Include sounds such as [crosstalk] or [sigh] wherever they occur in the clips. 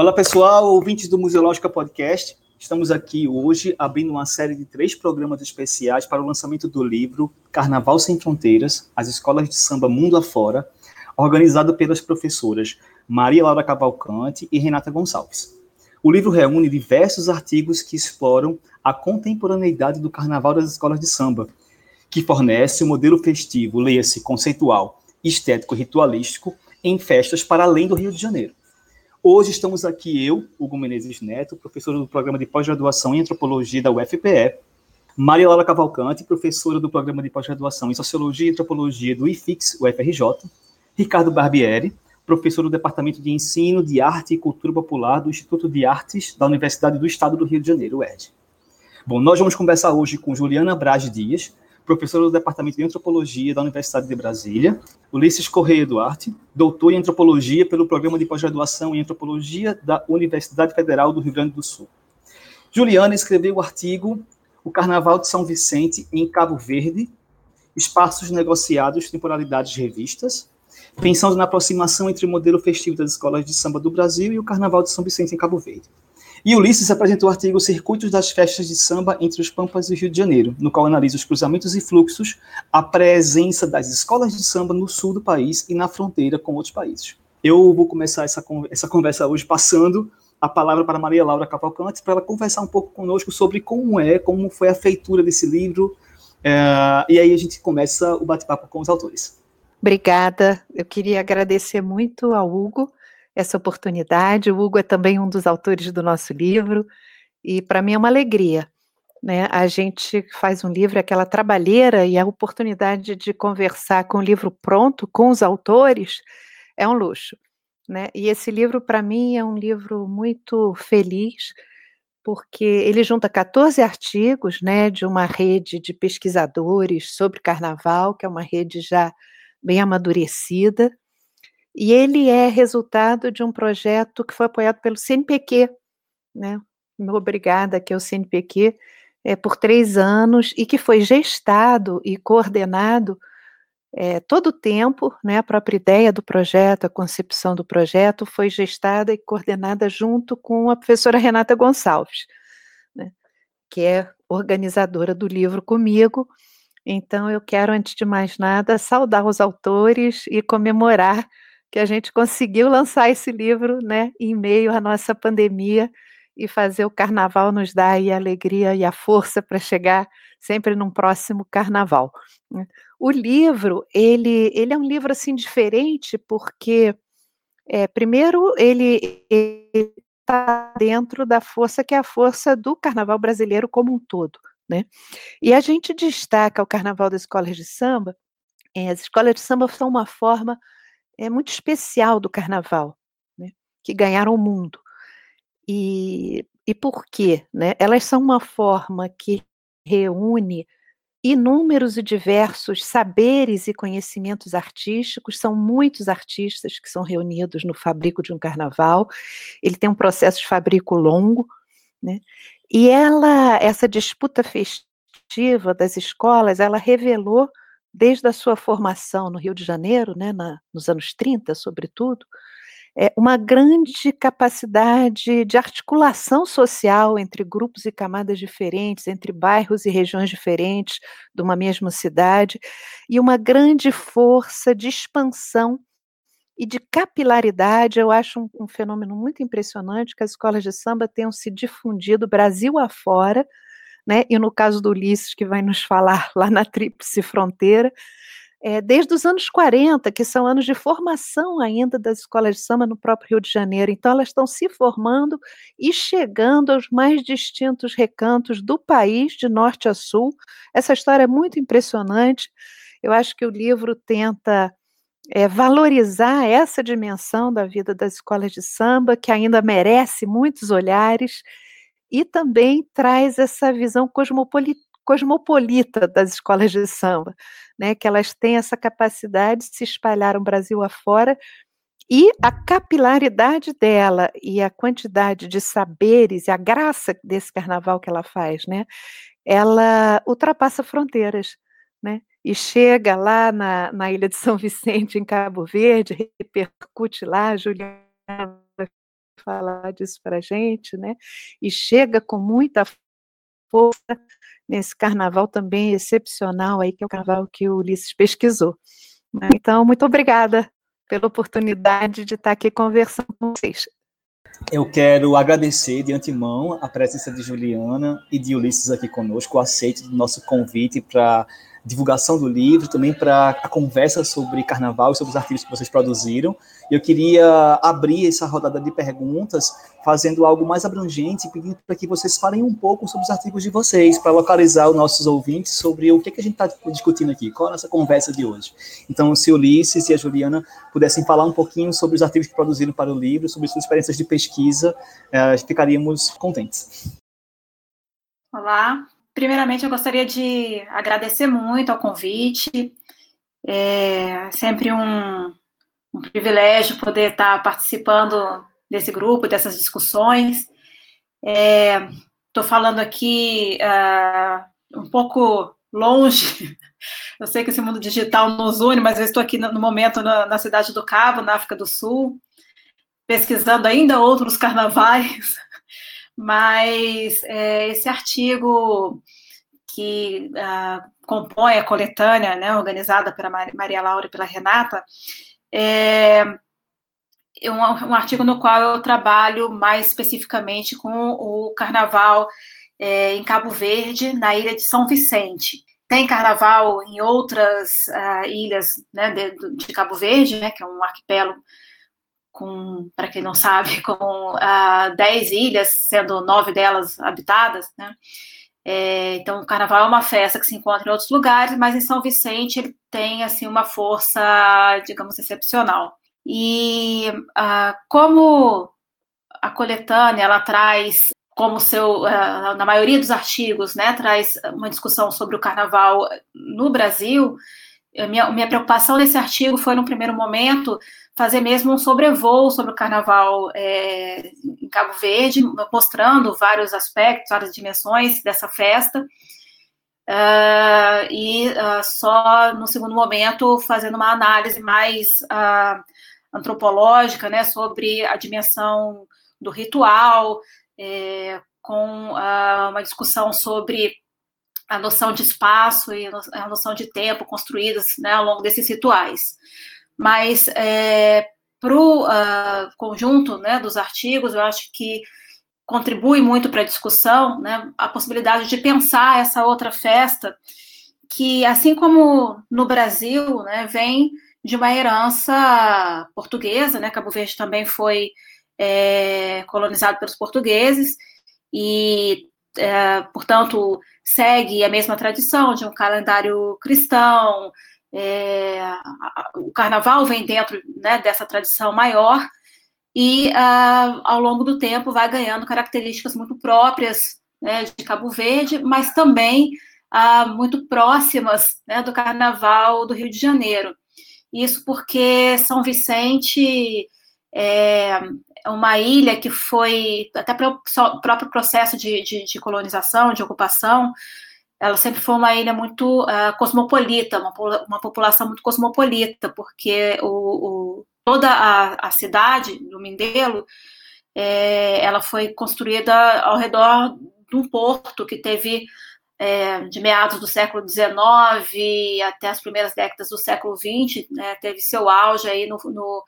Olá pessoal, ouvintes do Museológica Podcast. Estamos aqui hoje abrindo uma série de três programas especiais para o lançamento do livro Carnaval Sem Fronteiras, as escolas de samba mundo afora, organizado pelas professoras Maria Laura Cavalcante e Renata Gonçalves. O livro reúne diversos artigos que exploram a contemporaneidade do carnaval das escolas de samba, que fornece o um modelo festivo, leia-se conceitual, estético e ritualístico, em festas para além do Rio de Janeiro. Hoje estamos aqui eu, Hugo Menezes Neto, professor do programa de pós-graduação em antropologia da UFPE, Maria Laura Cavalcante, professora do programa de pós-graduação em sociologia e antropologia do IFIX, UFRJ, Ricardo Barbieri, professor do departamento de ensino de arte e cultura popular do Instituto de Artes da Universidade do Estado do Rio de Janeiro, UERJ. Bom, nós vamos conversar hoje com Juliana Braz Dias, professor do Departamento de Antropologia da Universidade de Brasília, Ulisses Correia Duarte, doutor em Antropologia pelo Programa de Pós-Graduação em Antropologia da Universidade Federal do Rio Grande do Sul. Juliana escreveu o artigo O Carnaval de São Vicente em Cabo Verde, Espaços Negociados, Temporalidades Revistas, pensando na aproximação entre o modelo festivo das escolas de samba do Brasil e o Carnaval de São Vicente em Cabo Verde. E Ulisses apresentou o artigo Circuitos das Festas de Samba entre os Pampas e o Rio de Janeiro, no qual analisa os cruzamentos e fluxos, a presença das escolas de samba no sul do país e na fronteira com outros países. Eu vou começar essa, essa conversa hoje passando a palavra para Maria Laura Cavalcante, para ela conversar um pouco conosco sobre como é, como foi a feitura desse livro, é, e aí a gente começa o bate-papo com os autores. Obrigada. Eu queria agradecer muito ao Hugo essa oportunidade. O Hugo é também um dos autores do nosso livro, e para mim é uma alegria. Né? A gente faz um livro, aquela trabalheira, e a oportunidade de conversar com o livro pronto, com os autores, é um luxo. Né? E esse livro, para mim, é um livro muito feliz, porque ele junta 14 artigos né, de uma rede de pesquisadores sobre carnaval, que é uma rede já bem amadurecida, e ele é resultado de um projeto que foi apoiado pelo CNPq, né? Obrigada, que é o CNPq, é, por três anos, e que foi gestado e coordenado é, todo o tempo, né, a própria ideia do projeto, a concepção do projeto foi gestada e coordenada junto com a professora Renata Gonçalves, né, que é organizadora do livro comigo. Então, eu quero, antes de mais nada, saudar os autores e comemorar que a gente conseguiu lançar esse livro, né, em meio à nossa pandemia e fazer o carnaval nos dar a alegria e a força para chegar sempre num próximo carnaval. Né. O livro, ele, ele é um livro assim diferente porque é, primeiro ele está dentro da força que é a força do carnaval brasileiro como um todo, né? E a gente destaca o carnaval das escolas de samba. É, as escolas de samba são uma forma é muito especial do carnaval, né, que ganharam o mundo. E, e por quê? Né? Elas são uma forma que reúne inúmeros e diversos saberes e conhecimentos artísticos, são muitos artistas que são reunidos no fabrico de um carnaval. Ele tem um processo de fabrico longo, né? E ela, essa disputa festiva das escolas, ela revelou desde a sua formação no Rio de Janeiro, né, na, nos anos 30, sobretudo, é, uma grande capacidade de articulação social entre grupos e camadas diferentes, entre bairros e regiões diferentes de uma mesma cidade, e uma grande força de expansão e de capilaridade. Eu acho um, um fenômeno muito impressionante que as escolas de samba tenham se difundido Brasil afora, né? E no caso do Ulisses, que vai nos falar [laughs] lá na Tríplice Fronteira, é, desde os anos 40, que são anos de formação ainda das escolas de samba no próprio Rio de Janeiro. Então, elas estão se formando e chegando aos mais distintos recantos do país, de norte a sul. Essa história é muito impressionante. Eu acho que o livro tenta é, valorizar essa dimensão da vida das escolas de samba, que ainda merece muitos olhares, e também traz essa visão cosmopolita, das escolas de samba, né, que elas têm essa capacidade de se espalhar o Brasil afora, e a capilaridade dela e a quantidade de saberes e a graça desse carnaval que ela faz, né, ela ultrapassa fronteiras, né? E chega lá na, na Ilha de São Vicente, em Cabo Verde, repercute lá, Juliana falar disso para a gente, né? E chega com muita força nesse carnaval também excepcional aí, que é o carnaval que o Ulisses pesquisou. Né? Então, muito obrigada pela oportunidade de estar aqui conversando com vocês. Eu quero agradecer de antemão a presença de Juliana e de Ulisses aqui conosco, o aceite do nosso convite para divulgação do livro, também para a conversa sobre carnaval e sobre os artigos que vocês produziram. Eu queria abrir essa rodada de perguntas fazendo algo mais abrangente, pedindo para que vocês falem um pouco sobre os artigos de vocês, para localizar os nossos ouvintes sobre o que, que a gente está discutindo aqui, qual é a nossa conversa de hoje. Então, se o Ulisses e a Juliana pudessem falar um pouquinho sobre os artigos que produziram para o livro, sobre suas experiências de pesquisa, eh, ficaríamos contentes. Olá, Primeiramente, eu gostaria de agradecer muito ao convite. É sempre um, um privilégio poder estar participando desse grupo, dessas discussões. Estou é, falando aqui uh, um pouco longe. [laughs] Eu sei que esse mundo digital nos une, mas eu estou aqui no momento na, na cidade do Cabo, na África do Sul, pesquisando ainda outros [laughs] carnavais mas é, esse artigo que uh, compõe a coletânea, né, organizada pela Maria Laura e pela Renata, é um, um, artigo no qual eu trabalho mais especificamente com o carnaval é, em Cabo Verde, na ilha de São Vicente. Tem carnaval em outras uh, ilhas né, de, de, Cabo Verde, né, que é um arquipélago com, para quem não sabe, [laughs] com uh, dez ilhas, sendo nove delas habitadas, né? É, então, o Carnaval é uma festa que se encontra em outros lugares, mas em São Vicente ele tem assim uma força, digamos, excepcional. E uh, como a coletânea ela traz como seu, uh, na maioria dos artigos, né, traz uma discussão sobre o Carnaval no Brasil. Minha, minha preocupação nesse artigo foi, no primeiro momento, fazer mesmo um sobrevoo sobre o carnaval é, em Cabo Verde, mostrando vários aspectos, várias dimensões dessa festa. Uh, e uh, só no segundo momento fazendo uma análise mais uh, antropológica né, sobre a dimensão do ritual, é, com uma discussão sobre a noção de espaço e a noção de tempo construídas né, ao longo desses rituais. Mas é, para o uh, conjunto né, dos artigos, eu acho que contribui muito para a discussão né, a possibilidade de pensar essa outra festa, que, assim como no Brasil, né, vem de uma herança portuguesa, né, Cabo Verde também foi é, colonizado pelos portugueses, e, é, portanto, segue a mesma tradição de um calendário cristão, é, o carnaval vem dentro né, dessa tradição maior e, uh, ao longo do tempo, vai ganhando características muito próprias né, de Cabo Verde, mas também uh, muito próximas né, do carnaval do Rio de Janeiro. Isso porque São Vicente é uma ilha que foi, até pelo próprio processo de, de, de colonização, de ocupação, ela sempre foi uma ilha muito uh, cosmopolita, uma, uma população muito cosmopolita, porque o, o toda a, a, cidade do Mindelo, é, ela foi construída ao redor de um porto que teve é, de meados do século XIX até as primeiras décadas do século XX, né, teve seu auge aí no, no,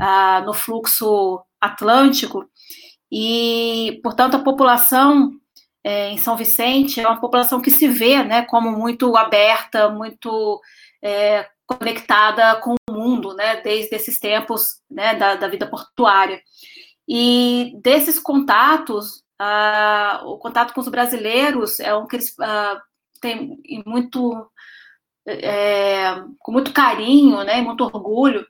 uh, no fluxo atlântico, e, portanto, a população é, em São Vicente é uma população que se vê né, como muito aberta, muito é, conectada com o mundo, né, desde esses tempos né, da, da vida portuária. E desses contatos, uh, o contato com os brasileiros é um que eles uh, têm muito é, com muito carinho, né, muito orgulho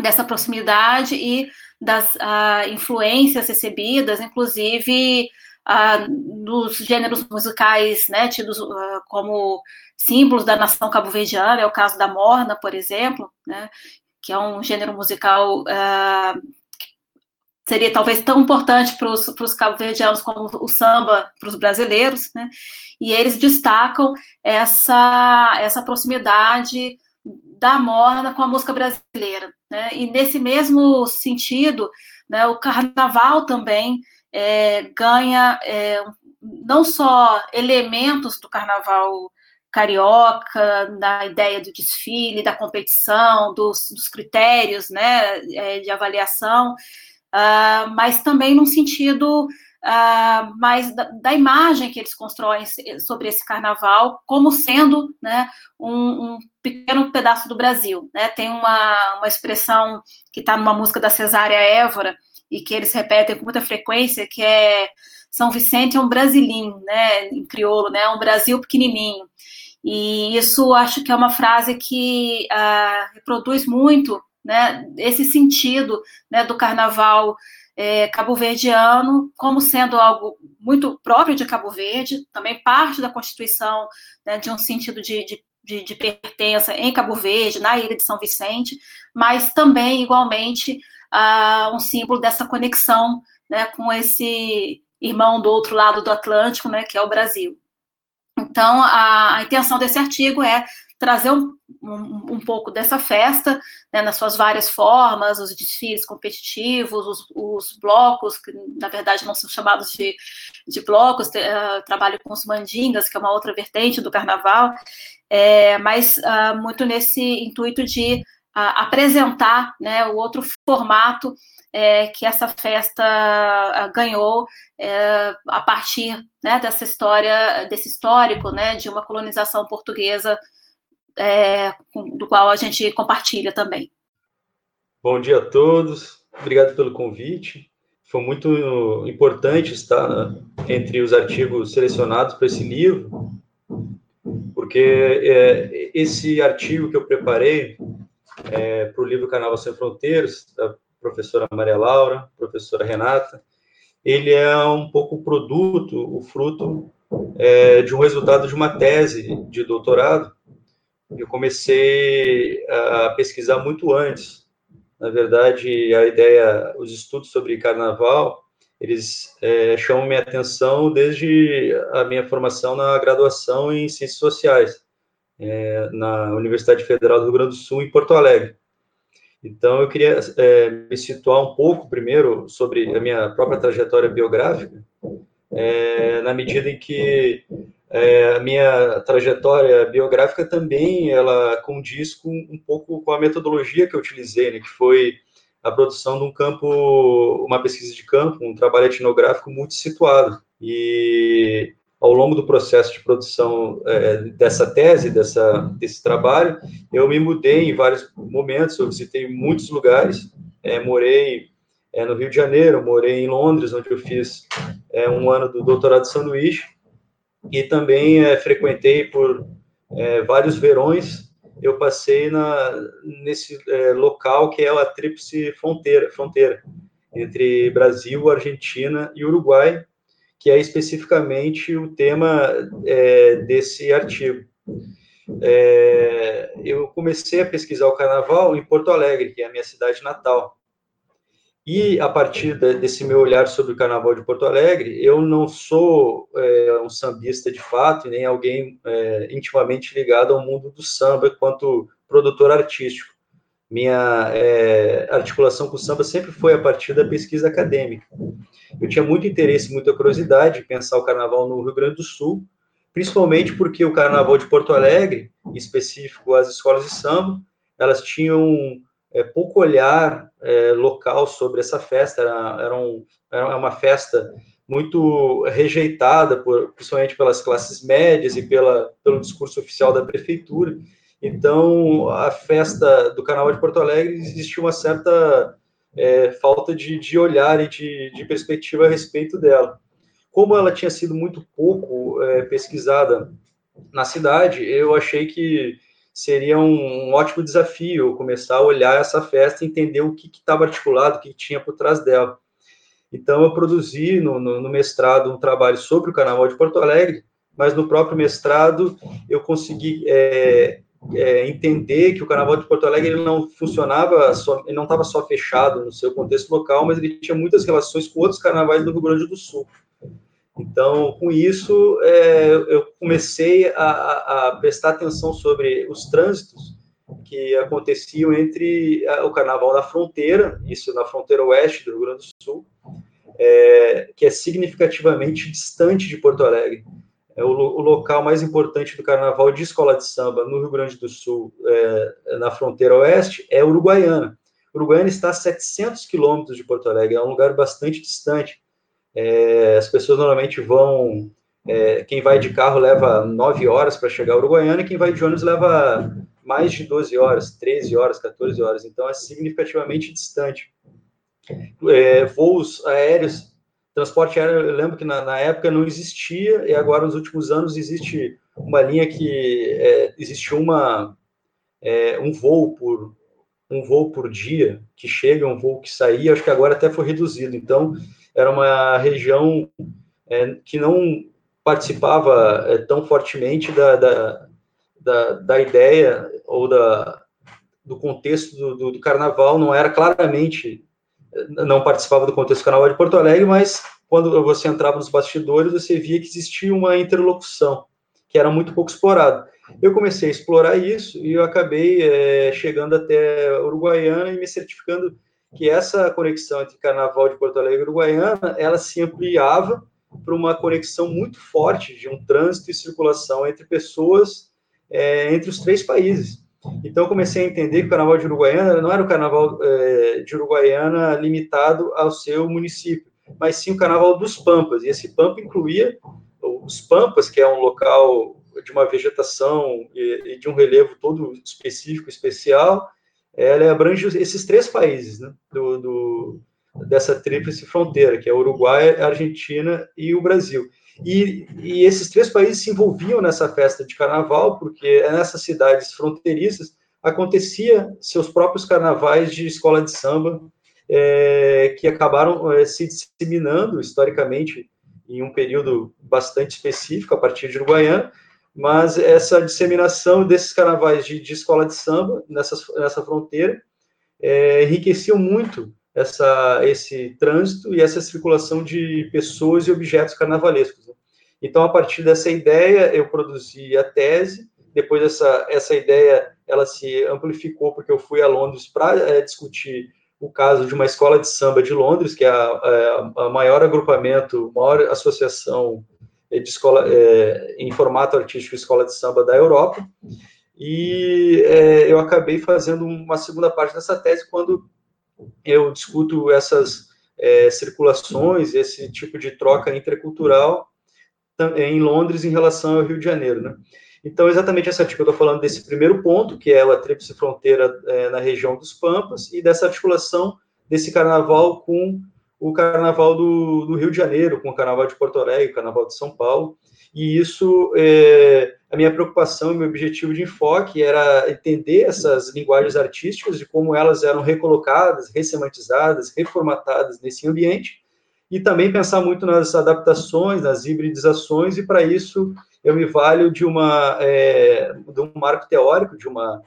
dessa proximidade e das uh, influências recebidas, inclusive uh, dos gêneros musicais, né, tidos uh, como símbolos da nação cabo-verdiana, é o caso da morna, por exemplo, né, que é um gênero musical seria talvez tão importante para os cabo-verdianos como o samba para os brasileiros, né? E eles destacam essa essa proximidade da morna com a música brasileira, né? E nesse mesmo sentido, né, o carnaval também é, ganha é, não só elementos do carnaval carioca, da ideia do desfile, da competição, dos, dos critérios né, é, de avaliação, uh, mas também num sentido uh, mais da, da, imagem que eles constroem sobre esse carnaval como sendo né, um, um pequeno pedaço do Brasil. Né? Tem uma, uma expressão que está numa música da Cesária Évora e que eles repetem com muita frequência, que é São Vicente é um brasilinho, né, em crioulo, né, um Brasil pequenininho. E isso acho que é uma frase que uh, reproduz muito né, esse sentido né, do carnaval é, cabo-verdiano como sendo algo muito próprio de Cabo Verde, também parte da Constituição né, de um sentido de, de, de, de, pertença em Cabo Verde, na ilha de São Vicente, mas também, igualmente, uh, um símbolo dessa conexão né, com esse irmão do outro lado do Atlântico, né, que é o Brasil. Então, a, a intenção desse artigo é trazer um, um, um pouco dessa festa, né, nas suas várias formas, os desfiles competitivos, os, os, blocos, que na verdade não são chamados de, de blocos, uh, trabalho com os mandingas, que é uma outra vertente do carnaval, é, mas uh, muito nesse intuito de uh, apresentar né, o outro formato é, que essa festa ganhou é, a partir né, dessa história, desse histórico né, de uma colonização portuguesa é, do qual a gente compartilha também. Bom dia a todos, obrigado pelo convite. Foi muito importante estar né, entre os artigos selecionados para esse livro, porque é, esse artigo que eu preparei é, para o livro Canal Sem Fronteiras, da professora Maria Laura, professora Renata, ele é um pouco produto, o fruto é, de um resultado de uma tese de doutorado eu comecei a pesquisar muito antes. Na verdade, a ideia, os estudos sobre carnaval, eles é, chamam minha atenção desde a minha formação na graduação em Ciências Sociais, é, na Universidade Federal do Rio Grande do Sul, em Porto Alegre. Então, eu queria é, me situar um pouco, primeiro, sobre a minha própria trajetória biográfica, é, na medida em que é, a minha trajetória biográfica também ela condiz com um pouco com a metodologia que eu utilizei, né, que foi a produção de um campo, uma pesquisa de campo, um trabalho etnográfico muito situado. E ao longo do processo de produção é, dessa tese, dessa, desse trabalho, eu me mudei em vários momentos, eu visitei muitos lugares, é, morei é, no Rio de Janeiro, morei em Londres, onde eu fiz é, um ano do doutorado de sanduíche, e também é, frequentei por é, vários verões. Eu passei na, nesse é, local que é a tríplice fronteira, fronteira entre Brasil, Argentina e Uruguai, que é especificamente o tema desse artigo. Eu comecei a pesquisar o carnaval em Porto Alegre, que é a minha cidade natal. E a partir desse meu olhar sobre o Carnaval de Porto Alegre, eu não sou é, um sambista de fato, nem alguém é, intimamente ligado ao mundo do samba quanto produtor artístico. Minha é, articulação com o samba sempre foi a partir da pesquisa acadêmica. Eu tinha muito interesse, muita curiosidade em pensar o Carnaval no Rio Grande do Sul, principalmente porque o Carnaval de Porto Alegre, em específico as escolas de samba, elas tinham é, pouco olhar é, local sobre essa festa. Era, era, um, era uma festa muito rejeitada, por, principalmente pelas classes médias e pela, pelo discurso oficial da prefeitura. Então, a festa do Carnaval de Porto Alegre existia uma certa é, falta de, de olhar e de, de, perspectiva a respeito dela. Como ela tinha sido muito pouco é, pesquisada na cidade, eu achei que seria um, ótimo desafio começar a olhar essa festa e entender o que estava articulado, o que tinha por trás dela. Então, eu produzi no, no, no, mestrado um trabalho sobre o Carnaval de Porto Alegre, mas no próprio mestrado eu consegui é, é, entender que o Carnaval de Porto Alegre ele não funcionava, só, ele não estava só fechado no seu contexto local, mas ele tinha muitas relações com outros carnavais do Rio Grande do Sul. Então, com isso, é, eu comecei a, a, prestar atenção sobre os trânsitos que aconteciam entre o Carnaval da Fronteira, isso na fronteira oeste do Rio Grande do Sul, é, que é significativamente distante de Porto Alegre. É o, o, local mais importante do Carnaval de escola de samba no Rio Grande do Sul, é, na fronteira oeste, é Uruguaiana. Uruguaiana está a 700 quilômetros de Porto Alegre, é um lugar bastante distante. É, as pessoas normalmente vão. É, quem vai de carro leva 9 horas para chegar a Uruguaiana, e quem vai de ônibus leva mais de 12 horas, 13 horas, 14 horas. Então é significativamente distante. É, voos aéreos, transporte aéreo, eu lembro que na, na, época não existia, e agora nos últimos anos existe uma linha que é, existe uma é, um voo por um voo por dia que chega, um voo que saía, acho que agora até foi reduzido. Então era uma região é, que não participava é, tão fortemente da, da, da, da, ideia ou da, do contexto do, do, do, carnaval, não era claramente, não participava do contexto do carnaval de Porto Alegre, mas quando você entrava nos bastidores, você via que existia uma interlocução, que era muito pouco explorada. Eu comecei a explorar isso e eu acabei é, chegando até Uruguaiana e me certificando que essa conexão entre Carnaval de Porto Alegre e Uruguaiana, ela se ampliava para uma conexão muito forte de um trânsito e circulação entre pessoas é, entre os três países. Então, comecei a entender que o Carnaval de Uruguaiana não era o Carnaval é, de Uruguaiana limitado ao seu município, mas sim o Carnaval dos Pampas. E esse Pampa incluía os Pampas, que é um local de uma vegetação e, e de um relevo todo específico, especial, ela abrange esses três países né, do, do, dessa tríplice fronteira, que é Uruguai, Argentina e o Brasil. E, e, esses três países se envolviam nessa festa de carnaval, porque nessas cidades fronteiriças acontecia seus próprios carnavais de escola de samba, é, que acabaram é, se disseminando historicamente em um período bastante específico, a partir de Uruguaiana, mas essa disseminação desses carnavais de, de escola de samba nessa, nessa fronteira é, muito essa, esse trânsito e essa circulação de pessoas e objetos carnavalescos. Né? Então, a partir dessa ideia, eu produzi a tese. Depois, essa, essa ideia ela se amplificou porque eu fui a Londres para é, discutir o caso de uma escola de samba de Londres, que é a, a, a maior agrupamento, maior associação de escola, é, em formato artístico escola de samba da Europa. E é, eu acabei fazendo uma segunda parte dessa tese quando eu discuto essas é, circulações, esse tipo de troca intercultural em Londres em relação ao Rio de Janeiro, né? Então, exatamente essa artigo eu estou falando desse primeiro ponto, que é a tríplice fronteira é, na região dos Pampas, e dessa articulação desse carnaval com o Carnaval do, do, Rio de Janeiro, com o Carnaval de Porto Alegre, o Carnaval de São Paulo, e isso, é, a minha preocupação meu objetivo de enfoque era entender essas linguagens artísticas e como elas eram recolocadas, ressemantizadas, reformatadas nesse ambiente, e também pensar muito nas adaptações, nas hibridizações, e para isso eu me valho de, uma, é, de um marco teórico, de uma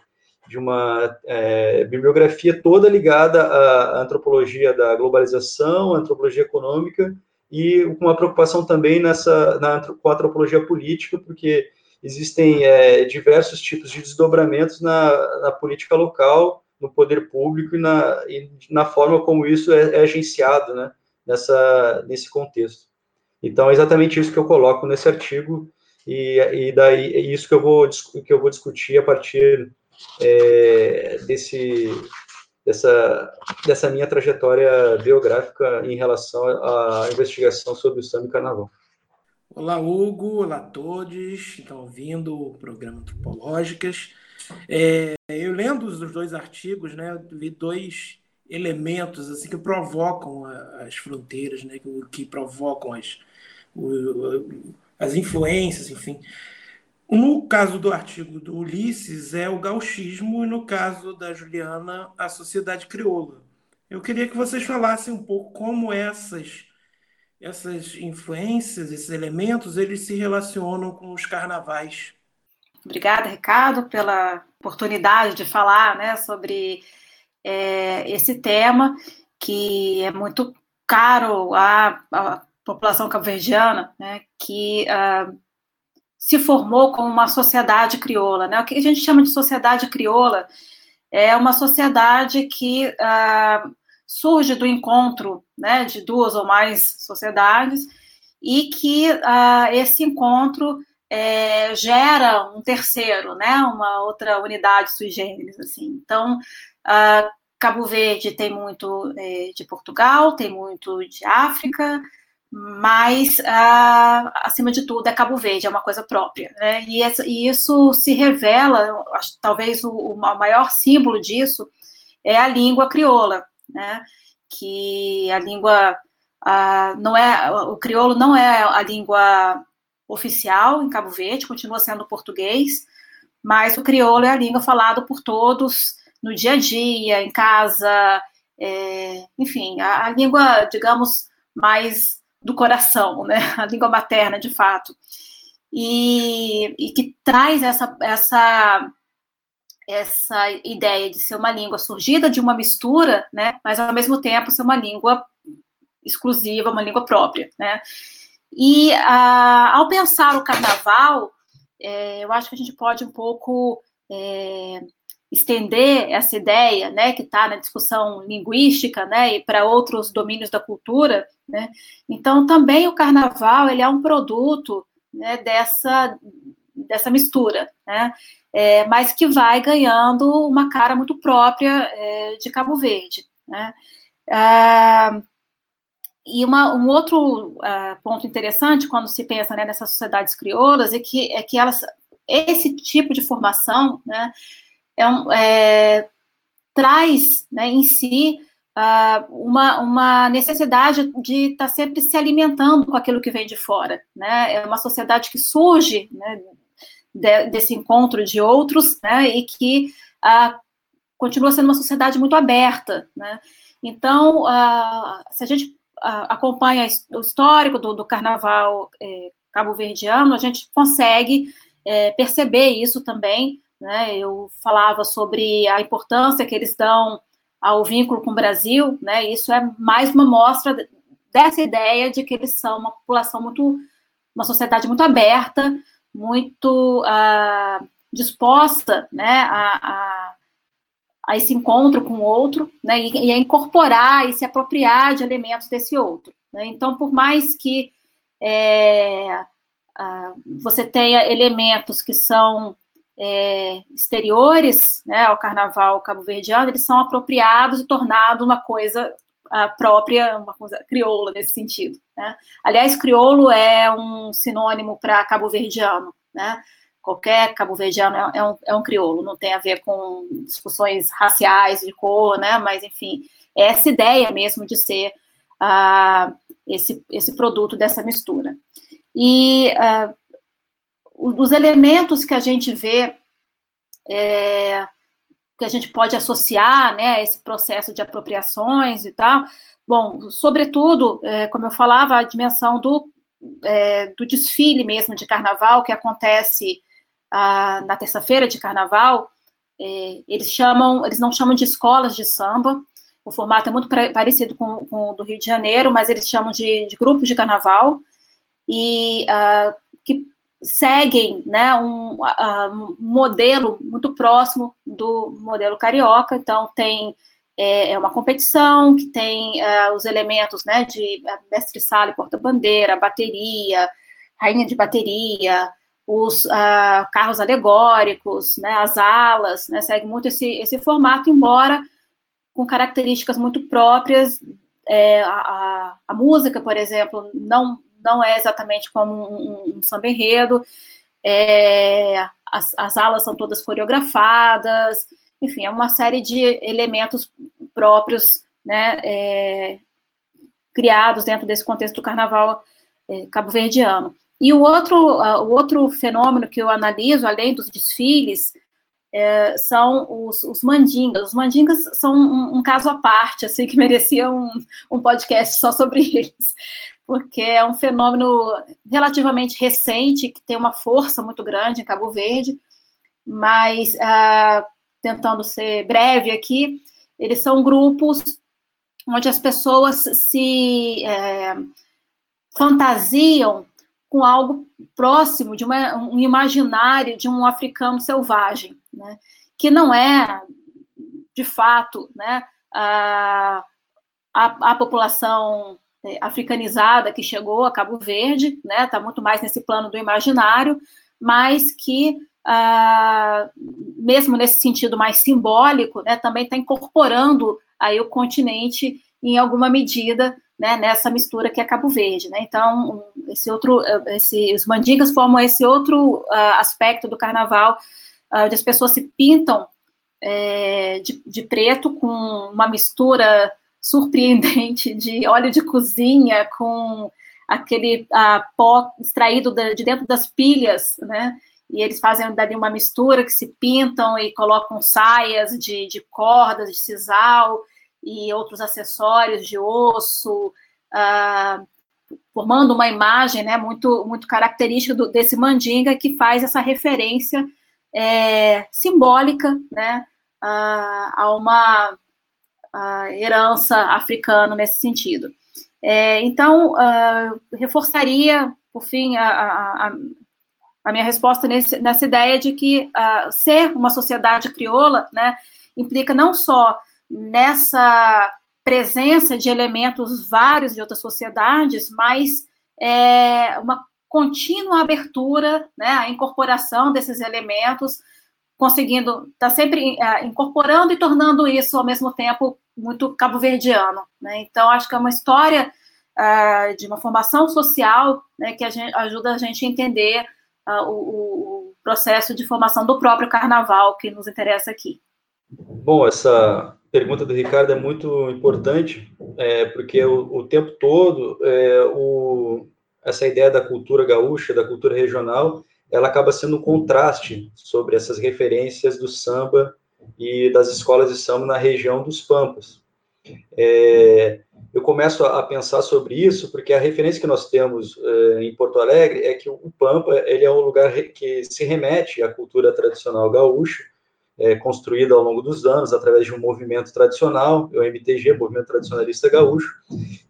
de uma é, bibliografia toda ligada à antropologia da globalização, antropologia econômica e com uma preocupação também nessa na, com a antropologia política, porque existem é, diversos tipos de desdobramentos na, na, política local, no poder público e na, e na forma como isso é, é agenciado, né, nessa, nesse contexto. Então, é exatamente isso que eu coloco nesse artigo e, e daí é isso que eu vou que eu vou discutir a partir é, desse, dessa, dessa minha trajetória biográfica em relação à investigação sobre o samba e carnaval. Olá, Hugo. Olá a todos que estão ouvindo o programa Antropológicas. É, eu lendo os dois artigos, né, vi dois elementos assim que provocam as fronteiras, né, que, provocam as, as influências, enfim. No caso do artigo do Ulisses, é o gauchismo, e no caso da Juliana, a sociedade crioula. Eu queria que vocês falassem um pouco como essas, essas influências, esses elementos, eles se relacionam com os carnavais. Obrigada, Ricardo, pela oportunidade de falar né, sobre é, esse tema, que é muito caro à, à população cabo-verdiana, né, que uh, se formou como uma sociedade crioula. Né? O que a gente chama de sociedade crioula é uma sociedade que uh, surge do encontro né, de duas ou mais sociedades e que uh, esse encontro é, gera um terceiro, né, uma outra unidade sui generis, assim. Então, uh, Cabo Verde tem muito é, de Portugal, tem muito de África, mas uh, acima de tudo é Cabo Verde, é uma coisa própria, né? E, essa, e isso se revela, acho, talvez o, o, maior símbolo disso é a língua crioula, né? Que a língua uh, não é o crioulo não é a língua oficial em Cabo Verde, continua sendo português, mas o crioulo é a língua falada por todos no dia a dia, em casa, é, enfim, a, a, língua, digamos, mais do coração, né? [laughs] A língua materna, de fato. E, e que traz essa, essa, essa ideia de ser uma língua surgida de uma mistura, né? Mas ao mesmo tempo ser uma língua exclusiva, uma língua própria, né? E ah, ao pensar o carnaval, é, eu acho que a gente pode um pouco é, estender essa ideia, né, que está na discussão linguística, né, e para outros domínios da cultura, né. Então também o carnaval ele é um produto, né, dessa dessa mistura, né, é, mas que vai ganhando uma cara muito própria é, de Cabo Verde, né. Ah, e uma, um outro uh, ponto interessante quando se pensa né, nessas sociedades crioulas é que, é que elas, esse tipo de formação né, é é, traz né, em si uh, uma, uma necessidade de estar tá sempre se alimentando com aquilo que vem de fora. Né? É uma sociedade que surge né, de, desse encontro de outros né, e que uh, continua sendo uma sociedade muito aberta. Né? Então, uh, se a gente acompanha o histórico do, do carnaval é, cabo-verdiano, a gente consegue é, perceber isso também. Né? Eu falava sobre a importância que eles dão ao vínculo com o Brasil, né? Isso é mais uma mostra dessa ideia de que eles são uma população muito, uma sociedade muito aberta, muito uh, disposta, né, a, a a esse encontro com o outro, né, e, e, a incorporar e se apropriar de elementos desse outro. Né? Então, por mais que é, você tenha elementos que são é, exteriores né, ao carnaval cabo-verdiano, eles são apropriados e tornados uma coisa própria, uma coisa crioula nesse sentido. Né? Aliás, crioulo é um sinônimo para cabo-verdiano, né? qualquer cabo-verdiano é, é, um, é um crioulo, não tem a ver com discussões raciais, de cor, né? Mas, enfim, é essa ideia mesmo de ser uh, esse, esse produto dessa mistura. E uh, os elementos que a gente vê, é, que a gente pode associar, né, esse processo de apropriações e tal, bom, sobretudo, é, como eu falava, a dimensão do, é, do desfile mesmo de carnaval que acontece na terça-feira de carnaval, é, eles chamam, eles não chamam de escolas de samba, o formato é muito parecido com, com o do Rio de Janeiro, mas eles chamam de, de grupos de carnaval, e uh, que seguem né, um, um, modelo muito próximo do modelo carioca, então tem é, é uma competição que tem uh, os elementos né, de mestre-sala e porta-bandeira, bateria, rainha de bateria, os uh, carros alegóricos, né, as alas, né, segue muito esse, esse formato, embora com características muito próprias. É, a, a, música, por exemplo, não, não é exatamente como um, um samba enredo, é, as, as alas são todas coreografadas, enfim, é uma série de elementos próprios, né, é, criados dentro desse contexto do carnaval é, cabo-verdiano. E o outro, o outro fenômeno que eu analiso, além dos desfiles, é, são os, os, mandingas. Os mandingas são um, um, caso à parte, assim, que merecia um, um podcast só sobre eles, porque é um fenômeno relativamente recente, que tem uma força muito grande em Cabo Verde, mas, uh, tentando ser breve aqui, eles são grupos onde as pessoas se é, fantasiam com algo próximo de uma, um imaginário de um africano selvagem, né? que não é, de fato, né, a, a, a população africanizada que chegou a Cabo Verde, né, está muito mais nesse plano do imaginário, mas que, ah, mesmo nesse sentido mais simbólico, né, também está incorporando aí o continente em alguma medida né, nessa mistura que é Cabo Verde, né? Então, esse outro, esse, os mandingas formam esse outro uh, aspecto do carnaval, uh, onde as pessoas se pintam é, de, de, preto com uma mistura surpreendente de óleo de cozinha com aquele uh, pó extraído de, de dentro das pilhas, né? E eles fazem dali uma mistura que se pintam e colocam saias de, de cordas, de sisal, e outros acessórios de osso, uh, formando uma imagem né, muito, muito característica do, desse mandinga que faz essa referência é, simbólica né, a uma uh, herança africana nesse sentido. É, então, reforçaria, por fim, a, a, a minha resposta nesse, nessa ideia de que ser uma sociedade crioula né, implica não só nessa presença de elementos vários de outras sociedades, mas é, uma contínua abertura, né, a incorporação desses elementos, conseguindo, está sempre é, incorporando e tornando isso ao mesmo tempo muito cabo-verdiano. Né? Então, acho que é uma história uh, de uma formação social né, que a gente, ajuda a gente a entender uh, o, o processo de formação do próprio carnaval que nos interessa aqui. Bom, essa pergunta do Ricardo é muito importante, é, porque o, o tempo todo é, o, essa ideia da cultura gaúcha, da cultura regional, ela acaba sendo um contraste sobre essas referências do samba e das escolas de samba na região dos Pampas. É, eu começo a, pensar sobre isso porque a referência que nós temos é, em Porto Alegre é que o Pampa ele é um lugar que se remete à cultura tradicional gaúcha é, construída ao longo dos anos através de um movimento tradicional, o MTG, Movimento Tradicionalista Gaúcho,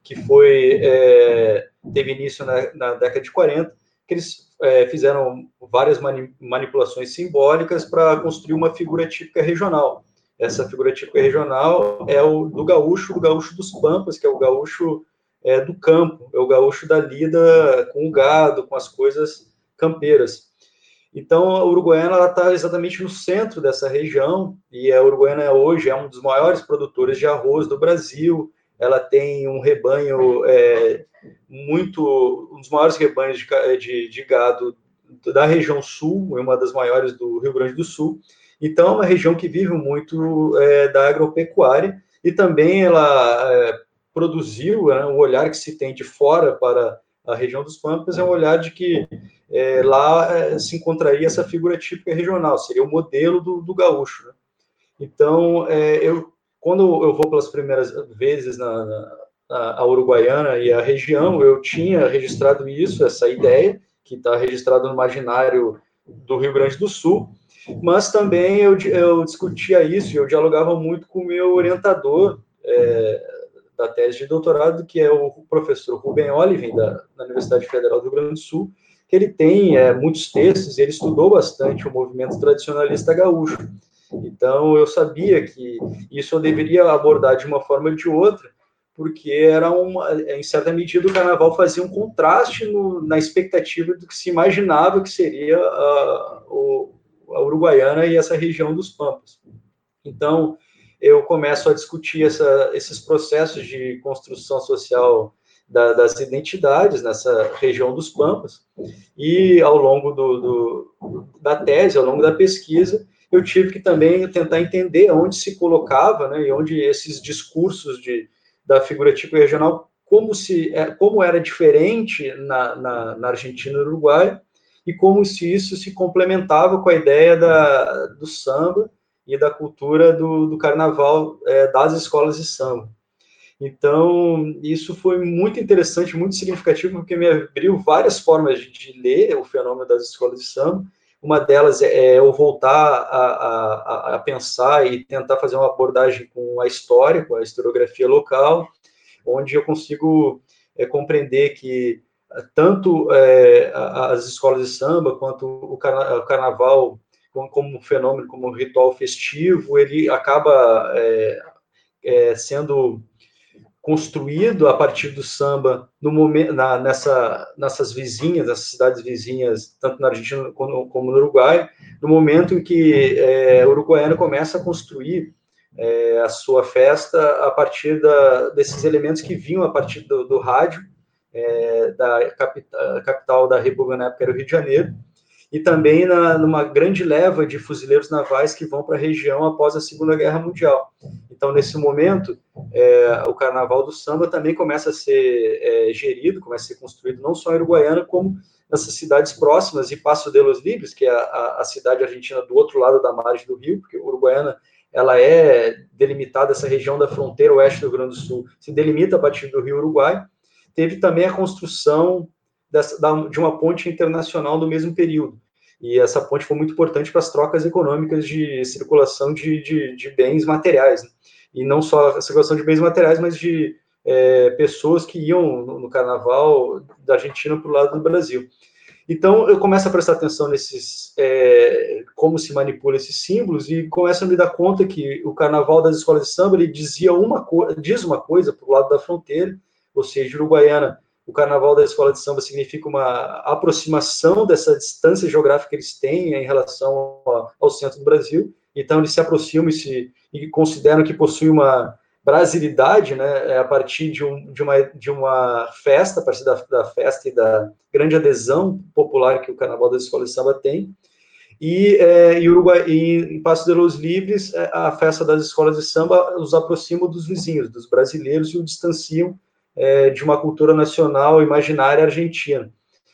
que foi é, teve início na, na, década de 40, que eles é, fizeram várias mani manipulações simbólicas para construir uma figura típica regional. Essa figura típica regional é o do gaúcho, do gaúcho dos Pampas, que é o gaúcho é, do campo, é o gaúcho da lida com o gado, com as coisas campeiras. Então, a Uruguaiana está exatamente no centro dessa região, e a Uruguaiana hoje é um dos maiores produtores de arroz do Brasil. Ela tem um rebanho é, muito, um dos maiores rebanhos de, de, de, gado da região sul, é uma das maiores do Rio Grande do Sul. Então, é uma região que vive muito é, da agropecuária, e também ela é, produziu né, um olhar que se tem de fora para a região dos Pampas é um olhar de que é, lá é, se encontraria essa figura típica regional, seria o modelo do, do gaúcho. Né? Então, é, eu, quando eu vou pelas primeiras vezes na, na a Uruguaiana e a região, eu tinha registrado isso, essa ideia, que está registrado no imaginário do Rio Grande do Sul, mas também eu, eu discutia isso, eu dialogava muito com o meu orientador, é, da tese de doutorado, que é o professor Rubem Oliven, da, da Universidade Federal do Rio Grande do Sul, que ele tem é, muitos textos, ele estudou bastante o movimento tradicionalista gaúcho. Então, eu sabia que isso eu deveria abordar de uma forma ou de outra, porque era uma, em certa medida, o carnaval fazia um contraste no, na expectativa do que se imaginava que seria a, a Uruguaiana e essa região dos Pampas. Então, eu começo a discutir essa, esses processos de construção social da, das identidades nessa região dos Pampas, e ao longo do, do, da tese, ao longo da pesquisa, eu tive que também tentar entender onde se colocava, né, e onde esses discursos de, da figura tipo regional como, se, é, como era diferente na, na, na Argentina e no Uruguai, e como se isso se complementava com a ideia da, do samba e da cultura do, do carnaval é, das escolas de samba. Então, isso foi muito interessante, muito significativo, porque me abriu várias formas de, de ler o fenômeno das escolas de samba. Uma delas é, é eu voltar a, a, a, pensar e tentar fazer uma abordagem com a história, com a historiografia local, onde eu consigo é, compreender que tanto é, as escolas de samba quanto o, carna o carnaval como, como, fenômeno, como ritual festivo, ele acaba é, é, sendo construído a partir do samba no momento, na, nessa, nessas vizinhas, nessas cidades vizinhas, tanto na Argentina como, como no Uruguai, no momento em que é, o uruguaiano começa a construir é, a sua festa a partir da, desses elementos que vinham a partir do, do rádio, é, da capital, capital da República na época era o Rio de Janeiro, e também na, numa grande leva de fuzileiros navais que vão para a região após a Segunda Guerra Mundial. Então, nesse momento, é, o Carnaval do Samba também começa a ser é, gerido, começa a ser construído não só em Uruguaiana, como nessas cidades próximas, e Passo de los Libres, que é a, a, cidade argentina do outro lado da margem do rio, porque Uruguaiana ela é delimitada, essa região da fronteira oeste do Rio Grande do Sul se delimita a partir do rio Uruguai. Teve também a construção dessa, de uma ponte internacional no mesmo período. E essa ponte foi muito importante para as trocas econômicas de circulação de, de, de bens materiais. Né? E não só a circulação de bens materiais, mas de é, pessoas que iam no, no carnaval da Argentina para o lado do Brasil. Então, eu começo a prestar atenção nesses, é, como se manipula esses símbolos e começo a me dar conta que o carnaval das escolas de samba ele dizia uma diz uma coisa para o lado da fronteira, ou seja, Uruguaiana o carnaval da escola de samba significa uma aproximação dessa distância geográfica que eles têm em relação ao centro do Brasil. Então, eles se aproximam e, se, e consideram que possuem uma brasilidade, né, é a partir de, um, de, uma, de uma festa, a partir da, da, festa e da grande adesão popular que o carnaval da escola de samba tem. E, é, em, Uruguai, e em Passo de los Livres, é, a festa das escolas de samba os aproxima dos vizinhos, dos brasileiros, e o distanciam é, de uma cultura nacional imaginária argentina.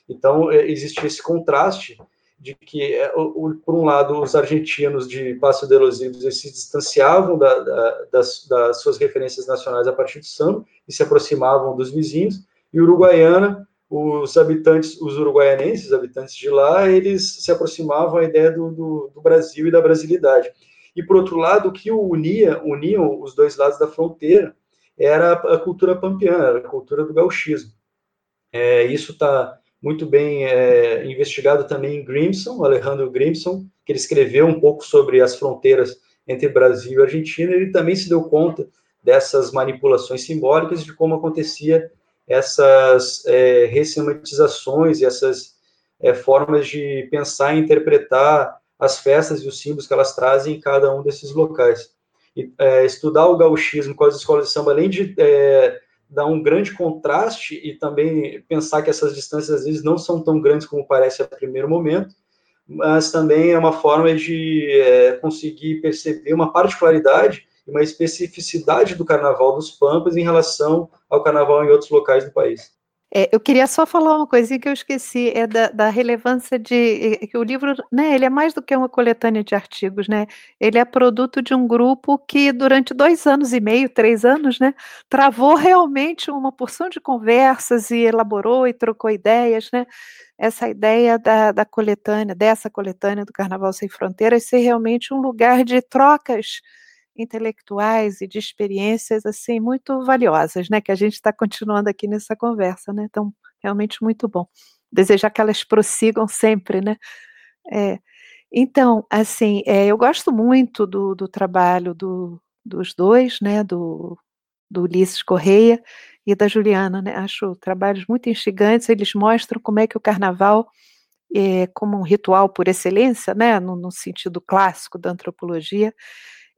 Então, é, existe esse contraste de que, é, por um lado, os argentinos de Passo de los Libres se distanciavam da, da, das, das, suas referências nacionais a partir do samba e se aproximavam dos vizinhos, e Uruguaiana, os habitantes, os uruguaianenses, habitantes de lá, eles se aproximavam à ideia do, do, do Brasil e da brasilidade. E, por outro lado, o que unia, uniam os dois lados da fronteira era a cultura pampiana, era a cultura do gauchismo. É, isso está muito bem é, investigado também em Grimson, Alejandro Grimson, que ele escreveu um pouco sobre as fronteiras entre Brasil e Argentina, ele também se deu conta dessas manipulações simbólicas, de como acontecia essas é, ressematizações e essas é, formas de pensar e interpretar as festas e os símbolos que elas trazem em cada um desses locais é, estudar o gauchismo com as escolas de samba, além de é, dar um grande contraste e também pensar que essas distâncias às vezes não são tão grandes como parece a primeiro momento, mas também é uma forma de é, conseguir perceber uma particularidade e uma especificidade do Carnaval dos Pampas em relação ao Carnaval em outros locais do país. É, eu queria só falar uma coisinha que eu esqueci, é da, da relevância de que o livro, né, ele é mais do que uma coletânea de artigos, né? Ele é produto de um grupo que durante dois anos e meio, três anos, né, travou realmente uma porção de conversas e elaborou e trocou ideias, né? Essa ideia da, da coletânea, dessa coletânea do Carnaval Sem Fronteiras ser realmente um lugar de trocas intelectuais e de experiências assim muito valiosas, né? Que a gente está continuando aqui nessa conversa, né? Então, realmente muito bom. Desejar que elas prossigam sempre, né? É, então, assim, é, eu gosto muito do, do trabalho do, dos dois, né? Do, do Ulisses Correia e da Juliana, né? Acho trabalhos muito instigantes. Eles mostram como é que o Carnaval é, como um ritual por excelência, né, no, no, sentido clássico da antropologia,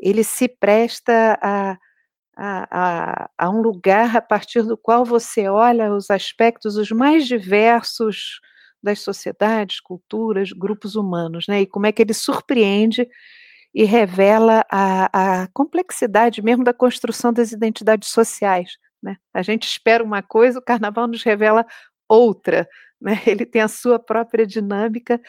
ele se presta a, a, a, a, um lugar a partir do qual você olha os aspectos os mais diversos das sociedades, culturas, grupos humanos, né? E como é que ele surpreende e revela a, a complexidade mesmo da construção das identidades sociais Né? A gente espera uma coisa, o carnaval nos revela outra. Né? [laughs] Ele tem a sua própria dinâmica,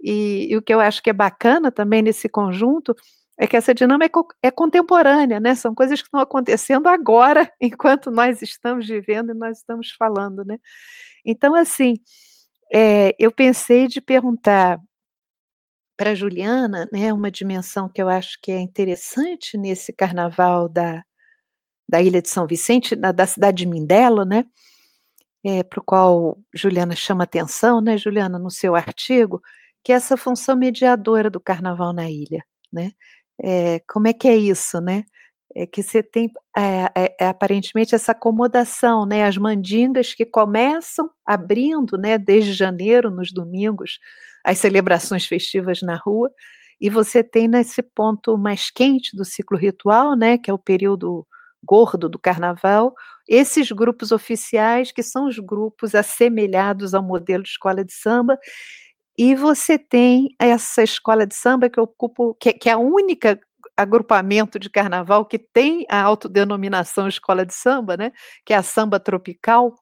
e, e o que eu acho que é bacana também nesse conjunto é que essa dinâmica é, é contemporânea, né? São coisas que estão acontecendo agora, [laughs] enquanto nós estamos vivendo e nós estamos falando, né? Então, assim, é, eu pensei de perguntar para Juliana, né, uma dimensão que eu acho que é interessante nesse carnaval da, da Ilha de São Vicente, da, da cidade de Mindelo, né, é, para o qual Juliana chama atenção, né, Juliana, no seu artigo, que é essa função mediadora do carnaval na ilha, né, é, como é que é isso, né, é que você tem é, é, é, aparentemente essa acomodação, né? As mandingas que começam abrindo, né? Desde janeiro, nos domingos, as celebrações festivas na rua, e você tem nesse ponto mais quente do ciclo ritual, né? Que é o período gordo do carnaval, esses grupos oficiais que são os grupos assemelhados ao modelo de escola de samba e você tem essa escola de samba que ocupa, que, que, é a única agrupamento de carnaval que tem a autodenominação escola de samba, né, que é a samba tropical,